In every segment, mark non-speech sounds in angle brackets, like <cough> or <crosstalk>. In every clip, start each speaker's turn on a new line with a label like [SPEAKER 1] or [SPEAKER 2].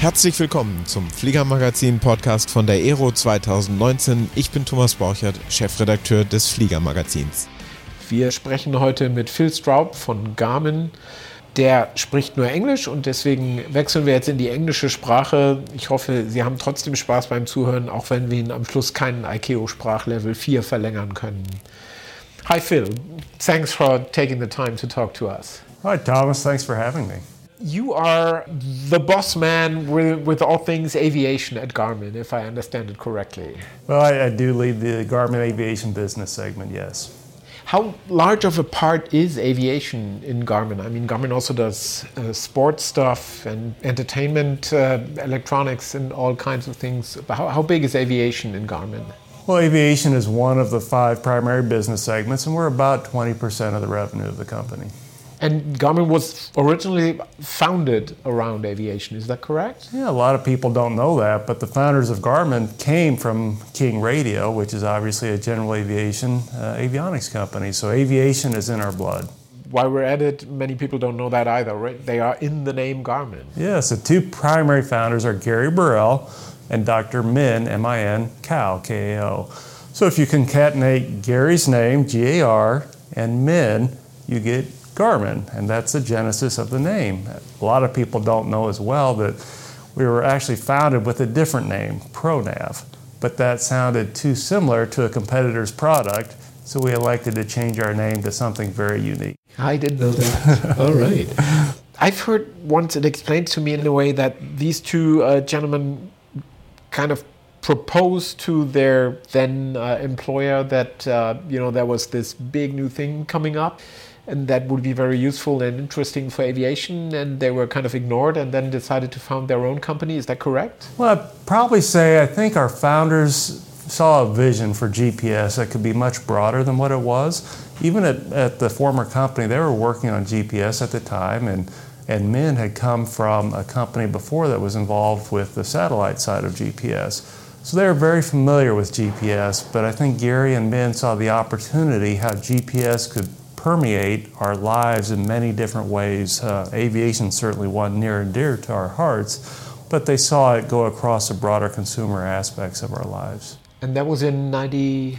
[SPEAKER 1] Herzlich willkommen zum Fliegermagazin-Podcast von der Aero 2019. Ich bin Thomas Borchert, Chefredakteur des Fliegermagazins.
[SPEAKER 2] Wir sprechen heute mit Phil Straub von Garmin. Der spricht nur Englisch und deswegen wechseln wir jetzt in die englische Sprache. Ich hoffe, Sie haben trotzdem Spaß beim Zuhören, auch wenn wir Ihnen am Schluss keinen ICAO-Sprachlevel 4 verlängern können. Hi Phil, thanks for taking the time to talk to us.
[SPEAKER 3] Hi Thomas, thanks for having me.
[SPEAKER 2] You are the boss man with, with all things aviation at Garmin, if I understand it correctly.
[SPEAKER 3] Well, I, I do lead the Garmin aviation business segment, yes.
[SPEAKER 2] How large of a part is aviation in Garmin? I mean, Garmin also does uh, sports stuff and entertainment, uh, electronics, and all kinds of things. How, how big is aviation in Garmin?
[SPEAKER 3] Well, aviation is one of the five primary business segments, and we're about 20% of the revenue of the company.
[SPEAKER 2] And Garmin was originally founded around aviation, is that correct?
[SPEAKER 3] Yeah, a lot of people don't know that, but the founders of Garmin came from King Radio, which is obviously a general aviation uh, avionics company. So aviation is in our blood.
[SPEAKER 2] While we're at it, many people don't know that either, right? They are in the name Garmin.
[SPEAKER 3] Yes, the two primary founders are Gary Burrell and Dr. Min, M I N, Kao, K A O. So if you concatenate Gary's name, G A R, and Min, you get Garmin, and that's the genesis of the name. A lot of people don't know as well that we were actually founded with a different name, ProNav, but that sounded too similar to a competitor's product, so we elected to change our name to something very unique.
[SPEAKER 2] I didn't know that. <laughs> All right. I've heard once it explained to me in a way that these two uh, gentlemen kind of proposed to their then uh, employer that uh, you know there was this big new thing coming up and that would be very useful and interesting for aviation and they were kind of ignored and then decided to found their own company. Is that correct?
[SPEAKER 3] Well i'd probably say i think our founders saw a vision for gps that could be much broader than what it was. Even at, at the former company they were working on gps at the time and and Min had come from a company before that was involved with the satellite side of GPS. So they were very familiar with GPS, but I think Gary and Min saw the opportunity how GPS could permeate our lives in many different ways. Uh, aviation certainly one near and dear to our hearts, but they saw it go across the broader consumer aspects of our lives.
[SPEAKER 2] And that was in 90.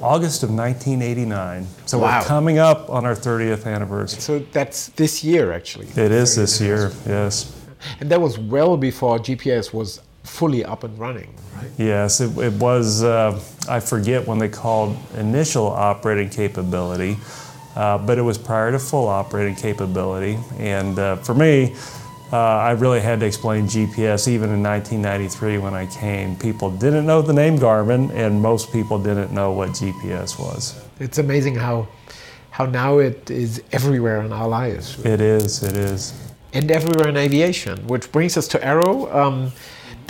[SPEAKER 3] August of 1989. So
[SPEAKER 2] wow.
[SPEAKER 3] we're coming up on our 30th anniversary.
[SPEAKER 2] So that's this year, actually.
[SPEAKER 3] It is this year, yes.
[SPEAKER 2] And that was well before GPS was fully up and running, right?
[SPEAKER 3] Yes, it, it was, uh, I forget when they called initial operating capability. Uh, but it was prior to full operating capability. And uh, for me, uh, I really had to explain GPS even in 1993 when I came. People didn't know the name Garmin, and most people didn't know what GPS was.
[SPEAKER 2] It's amazing how, how now it is everywhere in our lives.
[SPEAKER 3] It is, it is.
[SPEAKER 2] And everywhere in aviation, which brings us to Aero. Um,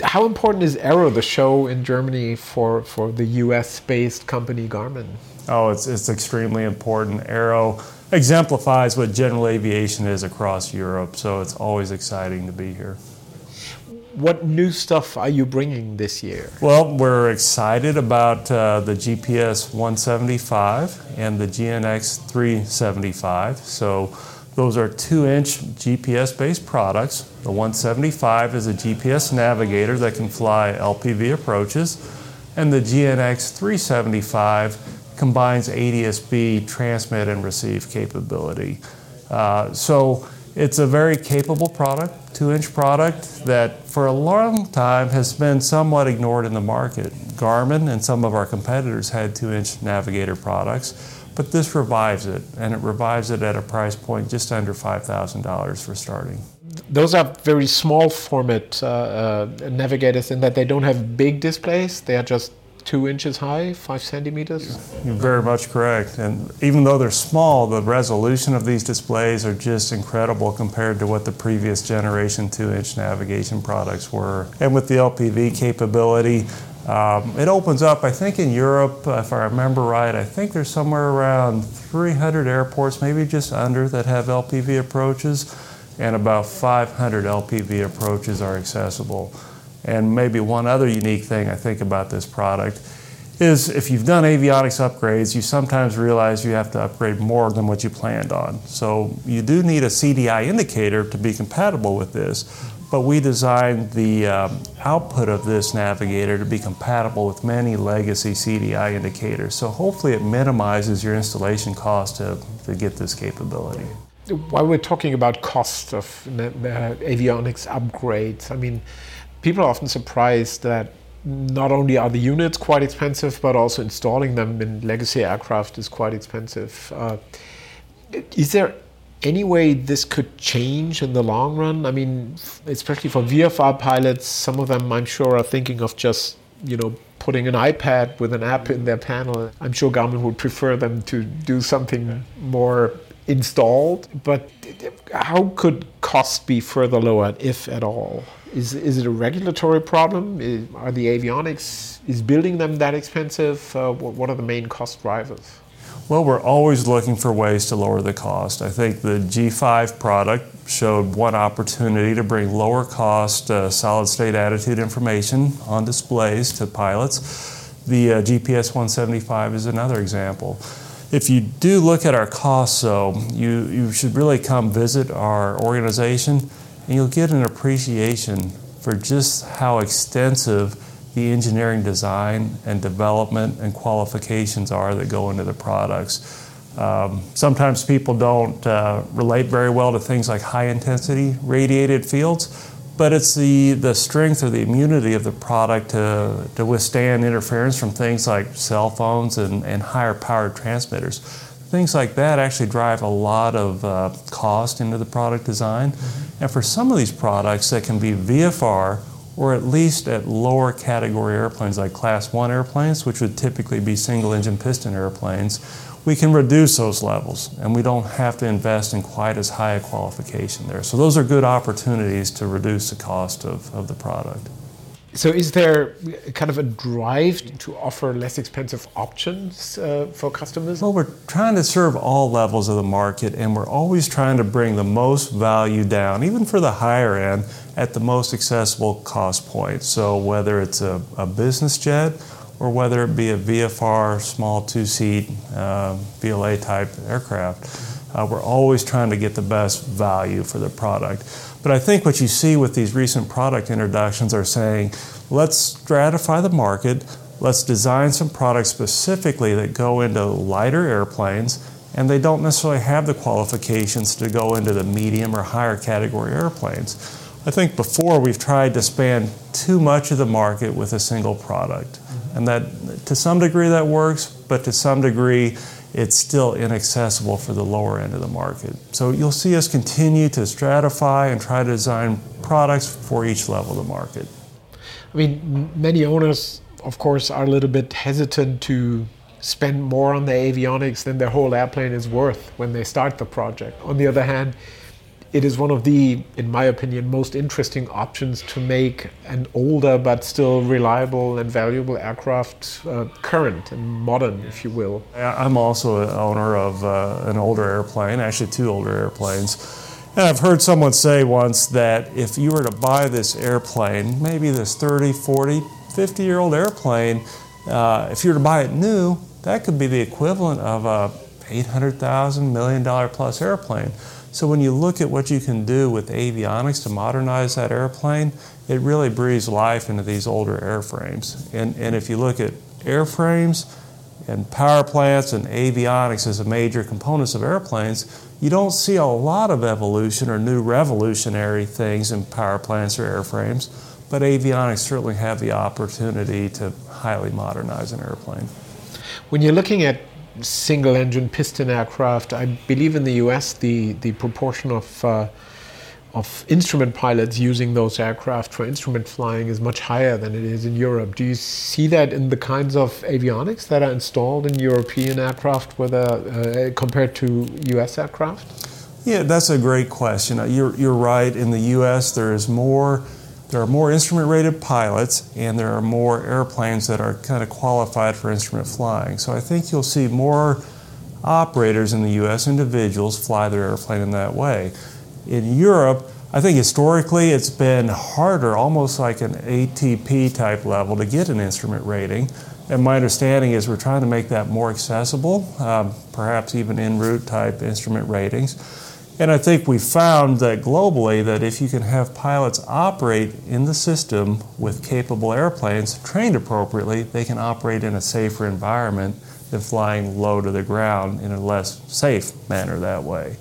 [SPEAKER 2] how important is Aero, the show in Germany, for, for the US based company Garmin?
[SPEAKER 3] Oh, it's, it's extremely important. Aero exemplifies what general aviation is across Europe, so it's always exciting to be here.
[SPEAKER 2] What new stuff are you bringing this year?
[SPEAKER 3] Well, we're excited about uh, the GPS 175 and the GNX 375. So, those are two inch GPS based products. The 175 is a GPS navigator that can fly LPV approaches, and the GNX 375 combines ADS-B transmit and receive capability. Uh, so it's a very capable product, two-inch product that for a long time has been somewhat ignored in the market. Garmin and some of our competitors had two-inch navigator products, but this revives it, and it revives it at a price point just under $5,000 for starting.
[SPEAKER 2] Those are very small format uh, uh, navigators in that they don't have big displays. They are just two inches high, five centimeters?
[SPEAKER 3] You're very much correct. And even though they're small, the resolution of these displays are just incredible compared to what the previous generation two inch navigation products were. And with the LPV capability, um, it opens up, I think in Europe, if I remember right, I think there's somewhere around 300 airports, maybe just under, that have LPV approaches, and about 500 LPV approaches are accessible. And maybe one other unique thing I think about this product is if you've done avionics upgrades, you sometimes realize you have to upgrade more than what you planned on. So you do need a CDI indicator to be compatible with this, but we designed the um, output of this navigator to be compatible with many legacy CDI indicators. So hopefully it minimizes your installation cost to, to get this capability.
[SPEAKER 2] While we're talking about cost of uh, avionics upgrades, I mean, people are often surprised that not only are the units quite expensive, but also installing them in legacy aircraft is quite expensive. Uh, is there any way this could change in the long run? I mean, especially for VFR pilots, some of them I'm sure are thinking of just, you know, putting an iPad with an app in their panel. I'm sure Garmin would prefer them to do something more installed. But how could cost be further lowered, if at all? Is, is it a regulatory problem? Is, are the avionics, is building them that expensive? Uh, what are the main cost drivers?
[SPEAKER 3] Well, we're always looking for ways to lower the cost. I think the G5 product showed one opportunity to bring lower cost uh, solid state attitude information on displays to pilots. The uh, GPS 175 is another example. If you do look at our costs, though, you, you should really come visit our organization and you'll get an appreciation for just how extensive the engineering design and development and qualifications are that go into the products. Um, sometimes people don't uh, relate very well to things like high intensity radiated fields, but it's the, the strength or the immunity of the product to, to withstand interference from things like cell phones and, and higher powered transmitters. Things like that actually drive a lot of uh, cost into the product design. Mm-hmm. And for some of these products that can be VFR or at least at lower category airplanes like class 1 airplanes, which would typically be single engine piston airplanes, we can reduce those levels and we don't have to invest in quite as high a qualification there. So those are good opportunities to reduce the cost of, of the product.
[SPEAKER 2] So, is there kind of a drive to offer less expensive options uh, for customers?
[SPEAKER 3] Well, we're trying to serve all levels of the market, and we're always trying to bring the most value down, even for the higher end, at the most accessible cost point. So, whether it's a, a business jet or whether it be a VFR, small two seat uh, VLA type aircraft, uh, we're always trying to get the best value for the product. But I think what you see with these recent product introductions are saying, let's stratify the market, let's design some products specifically that go into lighter airplanes, and they don't necessarily have the qualifications to go into the medium or higher category airplanes. I think before we've tried to span too much of the market with a single product. And that to some degree that works, but to some degree it's still inaccessible for the lower end of the market. So you'll see us continue to stratify and try to design products for each level of the market.
[SPEAKER 2] I mean, many owners, of course, are a little bit hesitant to spend more on the avionics than their whole airplane is worth when they start the project. On the other hand, it is one of the, in my opinion, most interesting options to make an older but still reliable and valuable aircraft uh, current and modern, if you will.
[SPEAKER 3] I'm also an owner of uh, an older airplane, actually two older airplanes. And I've heard someone say once that if you were to buy this airplane, maybe this 30, 40, 50 year old airplane, uh, if you were to buy it new, that could be the equivalent of a $800,000 million plus airplane. So when you look at what you can do with avionics to modernize that airplane, it really breathes life into these older airframes. And, and if you look at airframes and power plants and avionics as a major components of airplanes, you don't see a lot of evolution or new revolutionary things in power plants or airframes, but avionics certainly have the opportunity to highly modernize an airplane.
[SPEAKER 2] When you're looking at single engine piston aircraft. I believe in the US the, the proportion of, uh, of instrument pilots using those aircraft for instrument flying is much higher than it is in Europe. Do you see that in the kinds of avionics that are installed in European aircraft whether, uh, compared to US aircraft?
[SPEAKER 3] Yeah, that's a great question. You're, you're right. In the US, there is more there are more instrument rated pilots and there are more airplanes that are kind of qualified for instrument flying. So I think you'll see more operators in the US, individuals, fly their airplane in that way. In Europe, I think historically it's been harder, almost like an ATP type level, to get an instrument rating. And my understanding is we're trying to make that more accessible, um, perhaps even en route type instrument ratings. And I think we found that globally that if you can have pilots operate in the system with capable airplanes trained appropriately, they can operate in a safer environment than flying low to the ground in a less safe manner that way.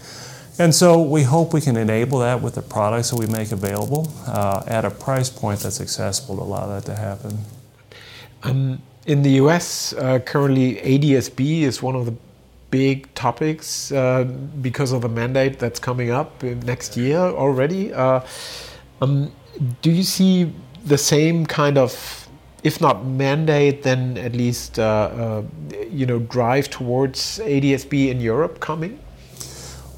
[SPEAKER 3] And so we hope we can enable that with the products that we make available uh, at a price point that's accessible to allow that to happen.
[SPEAKER 2] Um, in the US, uh, currently ADSB is one of the big topics uh, because of the mandate that's coming up next year already. Uh, um, do you see the same kind of, if not mandate, then at least uh, uh, you know drive towards ADSB in Europe coming?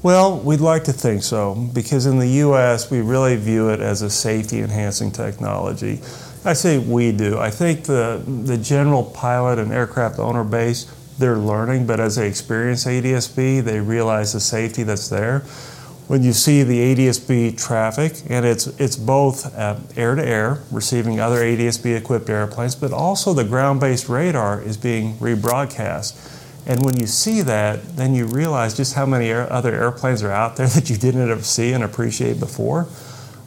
[SPEAKER 3] Well, we'd like to think so because in the U.S. we really view it as a safety enhancing technology. I say we do. I think the the general pilot and aircraft owner base they're learning, but as they experience ADSB, they realize the safety that's there. When you see the ADSB traffic, and it's it's both air to air, receiving other ADSB equipped airplanes, but also the ground based radar is being rebroadcast. And when you see that, then you realize just how many air, other airplanes are out there <laughs> that you didn't see and appreciate before.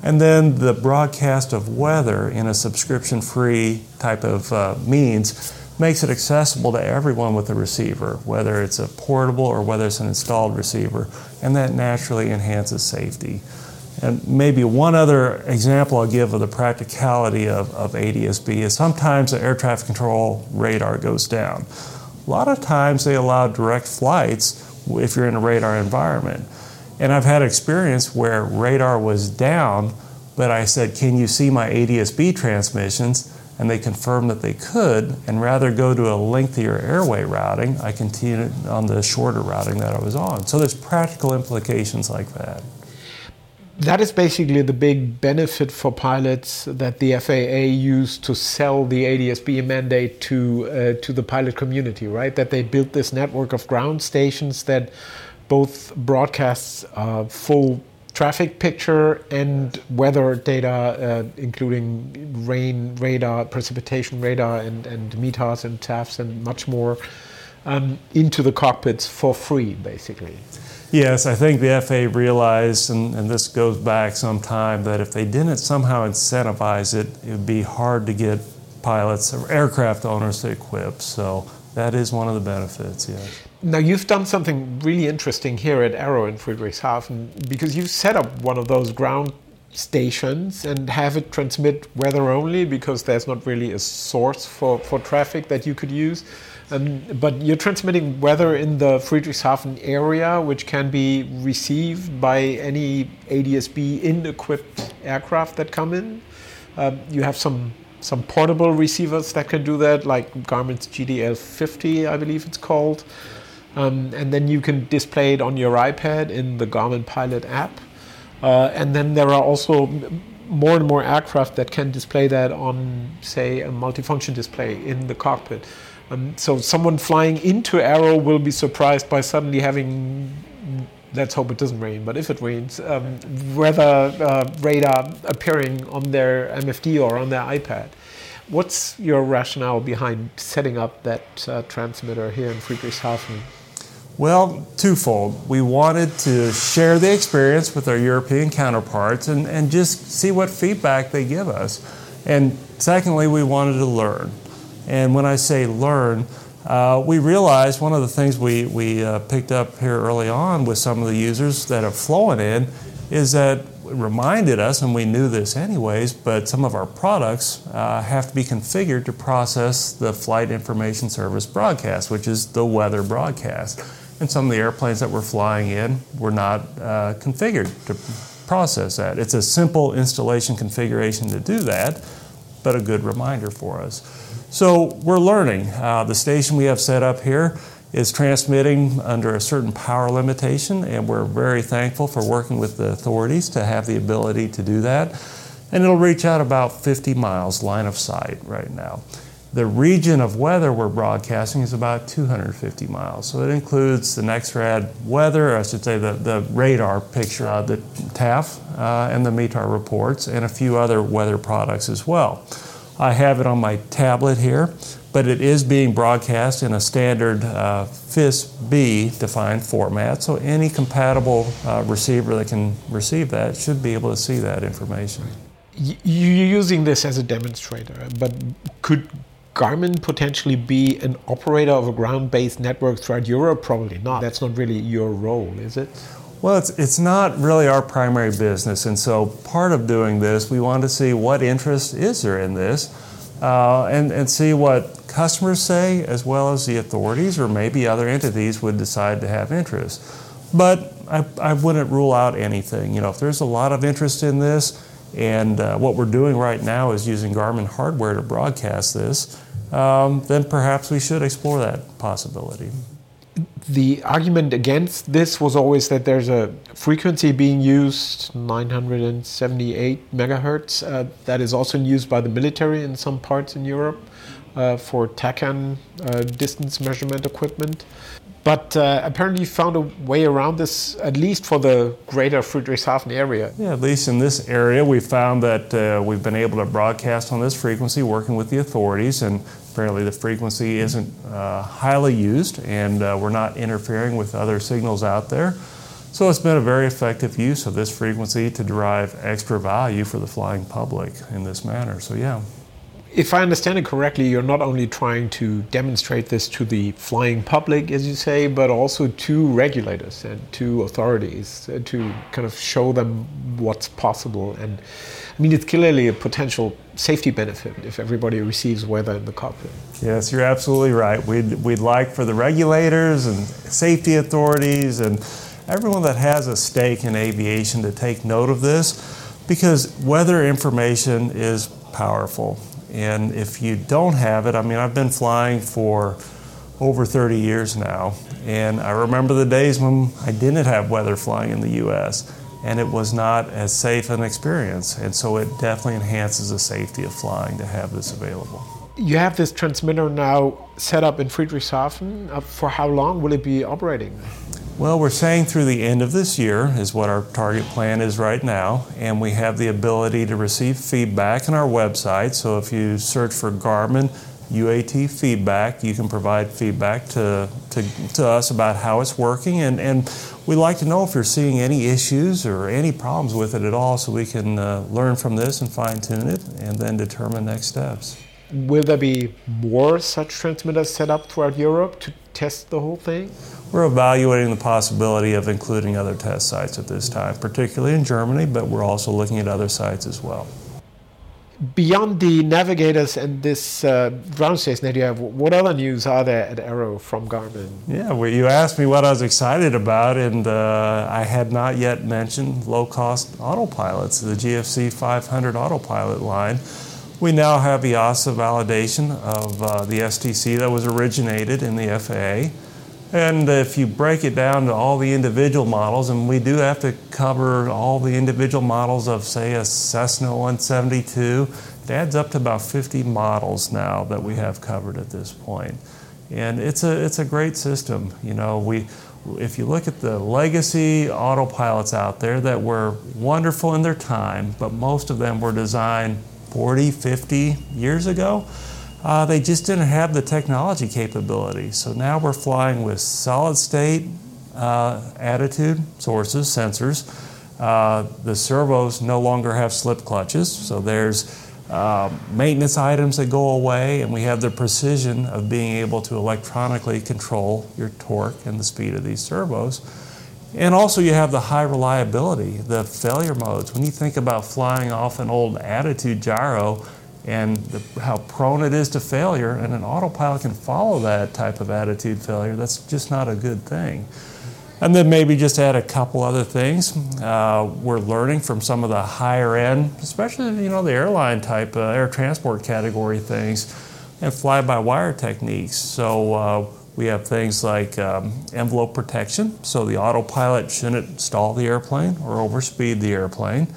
[SPEAKER 3] And then the broadcast of weather in a subscription free type of uh, means makes it accessible to everyone with a receiver, whether it's a portable or whether it's an installed receiver, and that naturally enhances safety. And maybe one other example I'll give of the practicality of, of ADSB is sometimes the air traffic control radar goes down. A lot of times they allow direct flights if you're in a radar environment. And I've had experience where radar was down, but I said, Can you see my ADSB transmissions? And they confirmed that they could, and rather go to a lengthier airway routing, I continued on the shorter routing that I was on. So there's practical implications like that
[SPEAKER 2] that is basically the big benefit for pilots that the FAA used to sell the ADSB mandate to uh, to the pilot community, right? That they built this network of ground stations that both broadcasts uh, full traffic picture and weather data, uh, including rain radar, precipitation radar, and, and METARs and TAFs and much more, um, into the cockpits for free, basically.
[SPEAKER 3] Yes, I think the FAA realized, and, and, this goes back some time, that if they didn't somehow incentivize it, it would be hard to get pilots or aircraft owners to equip. So that is one of the benefits, yes.
[SPEAKER 2] Now, you've done something really interesting here at Aero in Friedrichshafen because you've set up one of those ground stations and have it transmit weather only because there's not really a source for, for traffic that you could use. Um, but you're transmitting weather in the Friedrichshafen area, which can be received by any ADSB in-equipped aircraft that come in. Um, you have some some portable receivers that can do that, like Garmin's GDL50, I believe it's called. Um, and then you can display it on your iPad in the Garmin Pilot app. Uh, and then there are also more and more aircraft that can display that on, say, a multifunction display in the cockpit. Um, so someone flying into Aero will be surprised by suddenly having, let's hope it doesn't rain, but if it rains, um, weather uh, radar appearing on their MFD or on their iPad. What's your rationale behind setting up that uh, transmitter here in Friedrichshafen?
[SPEAKER 3] Well, twofold. We wanted to share the experience with our European counterparts and, and just see what feedback they give us. And secondly, we wanted to learn. And when I say learn, uh, we realized one of the things we, we uh, picked up here early on with some of the users that have flown in is that reminded us, and we knew this anyways, but some of our products uh, have to be configured to process the Flight Information Service broadcast, which is the weather broadcast. And some of the airplanes that we're flying in were not uh, configured to process that. It's a simple installation configuration to do that, but a good reminder for us. So we're learning. Uh, the station we have set up here is transmitting under a certain power limitation, and we're very thankful for working with the authorities to have the ability to do that. And it'll reach out about 50 miles line of sight right now. The region of weather we're broadcasting is about 250 miles. So it includes the NEXRAD weather, I should say the, the radar picture, uh, the TAF, uh, and the METAR reports, and a few other weather products as well. I have it on my tablet here, but it is being broadcast in a standard uh, FIS-B defined format, so any compatible uh, receiver that can receive that should be able to see that information.
[SPEAKER 2] You're using this as a demonstrator, but could Garmin potentially be an operator of a ground based network throughout Europe? Probably not. That's not really your role, is it?
[SPEAKER 3] Well, it's, it's not really our primary business, and so part of doing this, we want to see what interest is there in this uh, and, and see what customers say as well as the authorities or maybe other entities would decide to have interest. But I, I wouldn't rule out anything. You know, if there's a lot of interest in this, and uh, what we're doing right now is using Garmin hardware to broadcast this, um, then perhaps we should explore that possibility
[SPEAKER 2] the argument against this was always that there's a frequency being used, 978 megahertz, uh, that is also used by the military in some parts in Europe uh, for TACAN uh, distance measurement equipment. But uh, apparently, you found a way around this, at least for the greater Friedrichshafen area.
[SPEAKER 3] Yeah, at least in this area, we found that uh, we've been able to broadcast on this frequency working with the authorities, and apparently the frequency isn't uh, highly used, and uh, we're not interfering with other signals out there. So it's been a very effective use of this frequency to derive extra value for the flying public in this manner. So, yeah
[SPEAKER 2] if I understand it correctly, you're not only trying to demonstrate this to the flying public, as you say, but also to regulators and to authorities uh, to kind of show them what's possible. And I mean, it's clearly a potential safety benefit if everybody receives weather in the cockpit.
[SPEAKER 3] Yes, you're absolutely right. We'd, we'd like for the regulators and safety authorities and everyone that has a stake in aviation to take note of this because weather information is powerful and if you don't have it, I mean, I've been flying for over 30 years now, and I remember the days when I didn't have weather flying in the US, and it was not as safe an experience. And so it definitely enhances the safety of flying to have this available.
[SPEAKER 2] You have this transmitter now set up in Friedrichshafen. Uh, for how long will it be operating?
[SPEAKER 3] Well, we're saying through the end of this year is what our target plan is right now, and we have the ability to receive feedback on our website. So if you search for Garmin UAT feedback, you can provide feedback to, to, to us about how it's working, and, and we'd like to know if you're seeing any issues or any problems with it at all so we can uh, learn from this and fine tune it and then determine next steps.
[SPEAKER 2] Will there be more such transmitters set up throughout Europe to test the whole thing?
[SPEAKER 3] We're evaluating the possibility of including other test sites at this time, particularly in Germany, but we're also looking at other sites as well.
[SPEAKER 2] Beyond the navigators and this uh, ground station that you have, what other news are there at Aero from Garmin?
[SPEAKER 3] Yeah, well, you asked me what I was excited about, and uh, I had not yet mentioned low cost autopilots, the GFC 500 autopilot line. We now have EASA validation of uh, the STC that was originated in the FAA. And if you break it down to all the individual models, and we do have to cover all the individual models of, say, a Cessna 172, it adds up to about 50 models now that we have covered at this point. And it's a, it's a great system. You know, we, if you look at the legacy autopilots out there that were wonderful in their time, but most of them were designed 40, 50 years ago, uh, they just didn't have the technology capability. So now we're flying with solid state uh, attitude sources, sensors. Uh, the servos no longer have slip clutches, so there's uh, maintenance items that go away, and we have the precision of being able to electronically control your torque and the speed of these servos. And also, you have the high reliability, the failure modes. When you think about flying off an old attitude gyro, and the, how prone it is to failure, and an autopilot can follow that type of attitude failure, that's just not a good thing. And then maybe just add a couple other things. Uh, we're learning from some of the higher end, especially you know the airline type, uh, air transport category things, and fly-by-wire techniques. So uh, we have things like um, envelope protection, so the autopilot shouldn't stall the airplane or overspeed the airplane.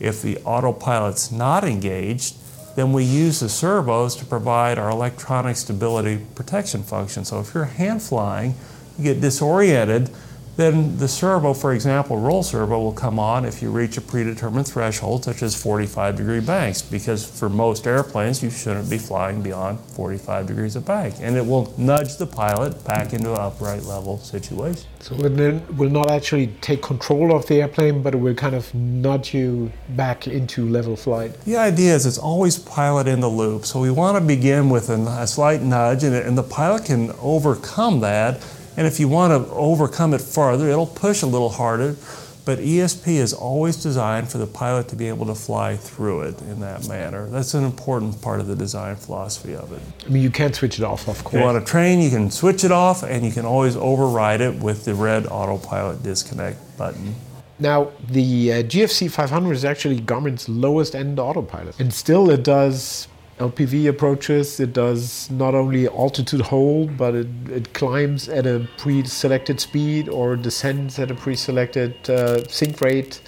[SPEAKER 3] If the autopilot's not engaged, then we use the servos to provide our electronic stability protection function. So if you're hand flying, you get disoriented, then the servo, for example, roll servo will come on if you reach a predetermined threshold, such as 45 degree banks, because for most airplanes, you shouldn't be flying beyond 45 degrees of bank. And it will nudge the pilot back into an upright level situation.
[SPEAKER 2] So it will not actually take control of the airplane, but it will kind of nudge you back into level flight.
[SPEAKER 3] The idea is it's always pilot in the loop. So we want to begin with a, a slight nudge, and, and the pilot can overcome that and if you want to overcome it farther, it'll push a little harder. But ESP is always designed for the pilot to be able to fly through it in that manner. That's an important part of the design philosophy of it.
[SPEAKER 2] I mean, you can't switch it off, of course.
[SPEAKER 3] You want to train, you can switch it off, and you can always override it with the red autopilot disconnect button.
[SPEAKER 2] Now, the uh, GFC 500 is actually Garmin's lowest end autopilot, and still it does LPV approaches. It does not only altitude hold, but it, it climbs at a pre-selected speed or descends at a pre-selected uh, sink rate.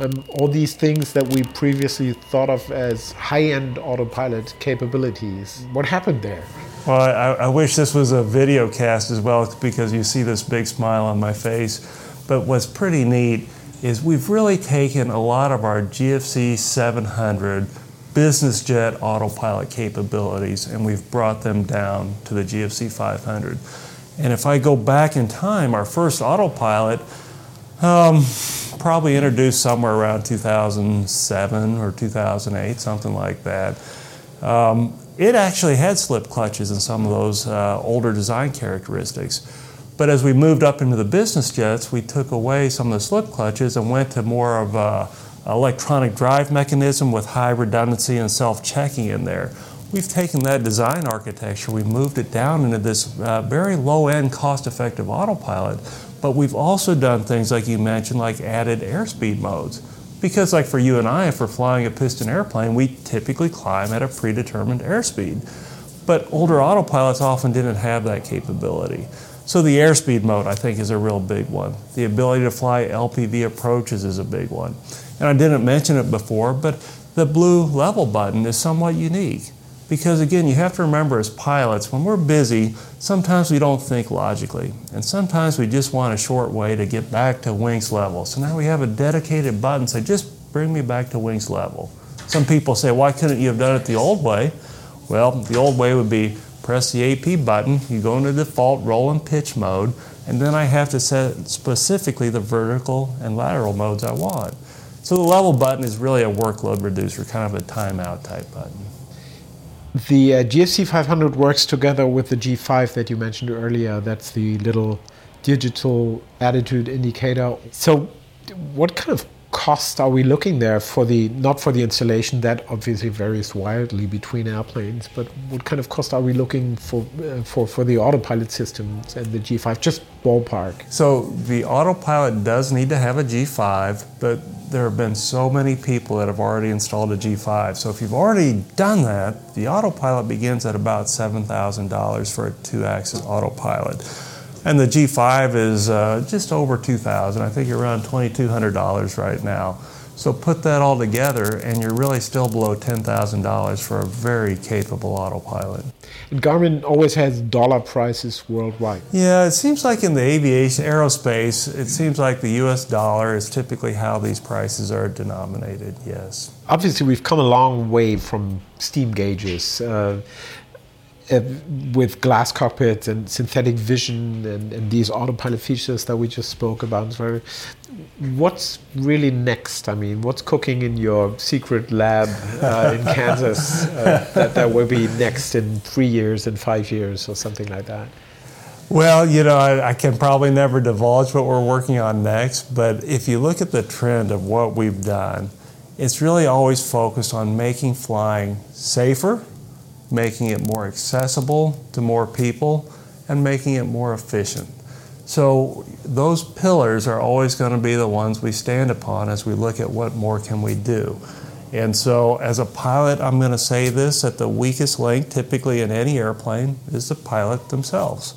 [SPEAKER 2] Um, all these things that we previously thought of as high-end autopilot capabilities. What happened there?
[SPEAKER 3] Well, I, I wish this was a video cast as well because you see this big smile on my face. But what's pretty neat is we've really taken a lot of our GFC 700 business jet autopilot capabilities, and we've brought them down to the GFC 500. And if I go back in time, our first autopilot, um, probably introduced somewhere around 2007 or 2008, something like that. Um, it actually had slip clutches and some of those uh, older design characteristics. But as we moved up into the business jets, we took away some of the slip clutches and went to more of a electronic drive mechanism with high redundancy and self-checking in there. We've taken that design architecture, we've moved it down into this uh, very low-end, cost-effective autopilot, but we've also done things like you mentioned, like added airspeed modes. Because like for you and I, if we're flying a piston airplane, we typically climb at a predetermined airspeed. But older autopilots often didn't have that capability. So the airspeed mode, I think, is a real big one. The ability to fly LPV approaches is a big one. And I didn't mention it before, but the blue level button is somewhat unique. Because again, you have to remember as pilots, when we're busy, sometimes we don't think logically. And sometimes we just want a short way to get back to wings level. So now we have a dedicated button say, just bring me back to wings level. Some people say, why couldn't you have done it the old way? Well, the old way would be press the AP button, you go into default roll and pitch mode, and then I have to set specifically the vertical and lateral modes I want. So the level button is really a workload reducer, kind of a timeout type button.
[SPEAKER 2] The uh, GFC 500 works together with the G5 that you mentioned earlier. That's the little digital attitude indicator. So, what kind of cost are we looking there for the not for the installation? That obviously varies wildly between airplanes but what kind of cost are we looking for uh, for for the autopilot systems and the G5 just ballpark.
[SPEAKER 3] So the autopilot does need to have a G5 but there have been so many people that have already installed a G5 so if you've already done that the autopilot begins at about $7,000 for a two-axis autopilot and the G5 is uh, just over 2000 I think you're around $2,200 right now. So put that all together, and you're really still below $10,000 for a very capable autopilot.
[SPEAKER 2] And Garmin always has dollar prices worldwide.
[SPEAKER 3] Yeah, it seems like in the aviation, aerospace, it seems like the US dollar is typically how these prices are denominated, yes.
[SPEAKER 2] Obviously, we've come a long way from steam gauges. Uh, uh, with glass cockpits and synthetic vision and, and, these autopilot features that we just spoke about. What's really next? I mean, what's cooking in your secret lab uh, in <laughs> Kansas uh, that, that will be next in three years, in five years, or something like that?
[SPEAKER 3] Well, you know, I, I, can probably never divulge what we're working on next, but if you look at the trend of what we've done, it's really always focused on making flying safer making it more accessible to more people, and making it more efficient. So those pillars are always going to be the ones we stand upon as we look at what more can we do. And so as a pilot, I'm going to say this that the weakest link typically in any airplane is the pilot themselves.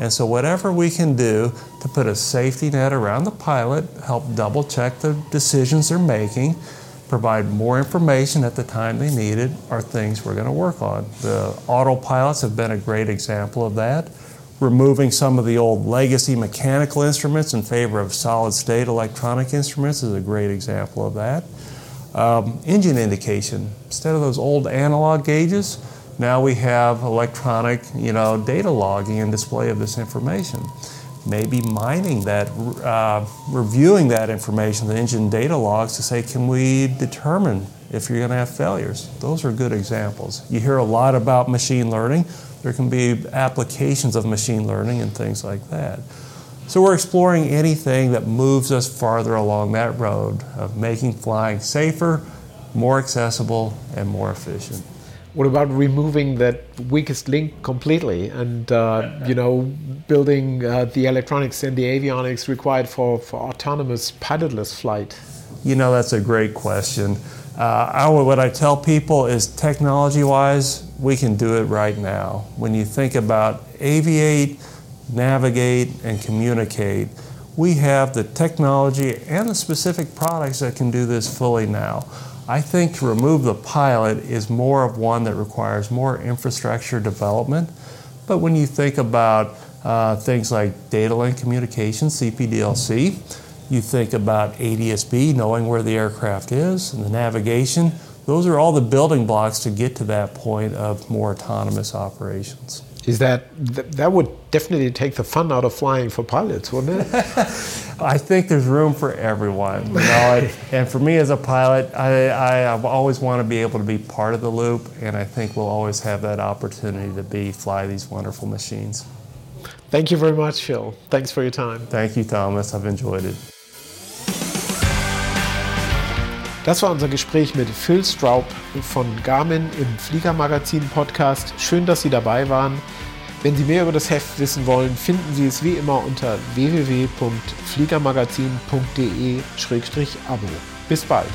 [SPEAKER 3] And so whatever we can do to put a safety net around the pilot, help double check the decisions they're making, provide more information at the time they need it are things we're going to work on. The autopilots have been a great example of that. removing some of the old legacy mechanical instruments in favor of solid state electronic instruments is a great example of that. Um, engine indication, instead of those old analog gauges, now we have electronic, you know, data logging and display of this information. Maybe mining that, uh, reviewing that information, the engine data logs to say, can we determine if you're going to have failures? Those are good examples. You hear a lot about machine learning. There can be applications of machine learning and things like that. So we're exploring anything that moves us farther along that road of making flying safer, more accessible, and more efficient.
[SPEAKER 2] What about removing that weakest link completely and, uh, you know, building uh, the electronics and the avionics required for, for autonomous pilotless flight?
[SPEAKER 3] You know, that's a great question. Uh, I, what I tell people is technology wise, we can do it right now. When you think about aviate, navigate, and communicate, we have the technology and the specific products that can do this fully now. I think to remove the pilot is more of one that requires more infrastructure development. But when you think about uh, things like data link communication, CPDLC, you think about ADSB, knowing where the aircraft is, and the navigation. Those are all the building blocks to get to that point of more autonomous operations
[SPEAKER 2] is that that would definitely take the fun out of flying for pilots, wouldn't it? <laughs>
[SPEAKER 3] I think there's room for everyone. You know, and for me as a pilot, I, I have always want to be able to be part of the loop, and I think we'll always have that opportunity to be fly these wonderful machines.
[SPEAKER 2] Thank you very much, Phil. Thanks for your time.
[SPEAKER 3] Thank you, Thomas. I've enjoyed it.
[SPEAKER 2] Das war unser Gespräch mit Phil Straub von Garmin im Fliegermagazin Podcast. Schön, dass Sie dabei waren. Wenn Sie mehr über das Heft wissen wollen, finden Sie es wie immer unter www.fliegermagazin.de-abo. Bis bald.